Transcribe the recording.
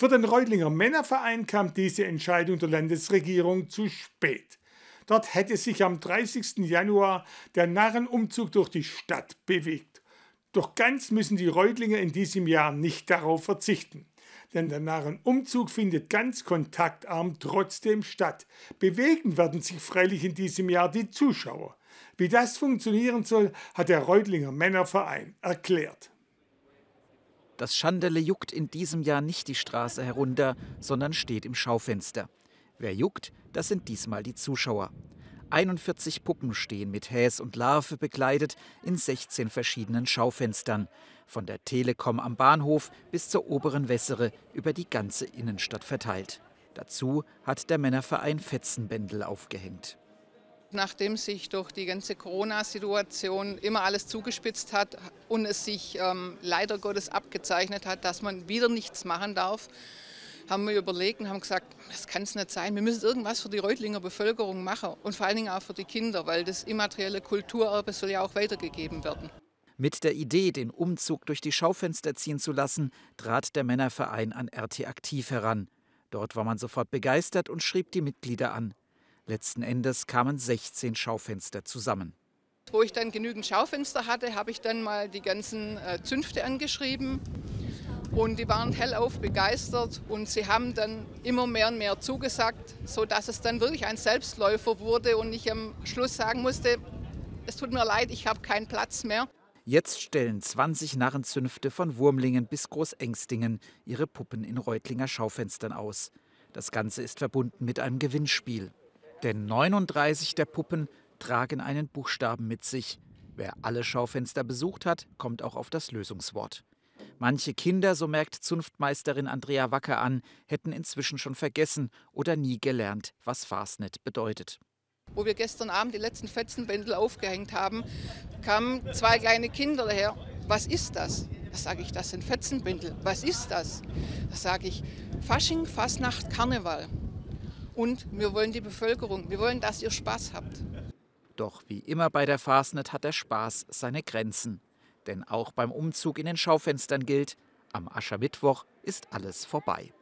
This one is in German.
Für den Reutlinger Männerverein kam diese Entscheidung der Landesregierung zu spät. Dort hätte sich am 30. Januar der Narrenumzug durch die Stadt bewegt. Doch ganz müssen die Reutlinger in diesem Jahr nicht darauf verzichten. Denn der Narrenumzug findet ganz kontaktarm trotzdem statt. Bewegen werden sich freilich in diesem Jahr die Zuschauer. Wie das funktionieren soll, hat der Reutlinger Männerverein erklärt. Das Schandele juckt in diesem Jahr nicht die Straße herunter, sondern steht im Schaufenster. Wer juckt, das sind diesmal die Zuschauer. 41 Puppen stehen mit Häs und Larve bekleidet in 16 verschiedenen Schaufenstern. Von der Telekom am Bahnhof bis zur oberen Wässere über die ganze Innenstadt verteilt. Dazu hat der Männerverein Fetzenbändel aufgehängt. Nachdem sich durch die ganze Corona-Situation immer alles zugespitzt hat und es sich ähm, leider Gottes abgezeichnet hat, dass man wieder nichts machen darf, haben wir überlegt und haben gesagt, das kann es nicht sein. Wir müssen irgendwas für die Reutlinger Bevölkerung machen und vor allen Dingen auch für die Kinder, weil das immaterielle Kulturerbe soll ja auch weitergegeben werden. Mit der Idee, den Umzug durch die Schaufenster ziehen zu lassen, trat der Männerverein an RT Aktiv heran. Dort war man sofort begeistert und schrieb die Mitglieder an. Letzten Endes kamen 16 Schaufenster zusammen. Wo ich dann genügend Schaufenster hatte, habe ich dann mal die ganzen äh, Zünfte angeschrieben. Und die waren hellauf begeistert und sie haben dann immer mehr und mehr zugesagt, sodass es dann wirklich ein Selbstläufer wurde und ich am Schluss sagen musste, es tut mir leid, ich habe keinen Platz mehr. Jetzt stellen 20 Narrenzünfte von Wurmlingen bis Großengstingen ihre Puppen in Reutlinger Schaufenstern aus. Das Ganze ist verbunden mit einem Gewinnspiel. Denn 39 der Puppen tragen einen Buchstaben mit sich. Wer alle Schaufenster besucht hat, kommt auch auf das Lösungswort. Manche Kinder, so merkt Zunftmeisterin Andrea Wacker an, hätten inzwischen schon vergessen oder nie gelernt, was Fastnet bedeutet. Wo wir gestern Abend die letzten Fetzenbändel aufgehängt haben, kamen zwei kleine Kinder daher. Was ist das? Das sage ich, das sind Fetzenbändel. Was ist das? Das sage ich, Fasching, Fasnacht, Karneval. Und wir wollen die Bevölkerung, wir wollen, dass ihr Spaß habt. Doch wie immer bei der Fastnet hat der Spaß seine Grenzen. Denn auch beim Umzug in den Schaufenstern gilt, am Aschermittwoch ist alles vorbei.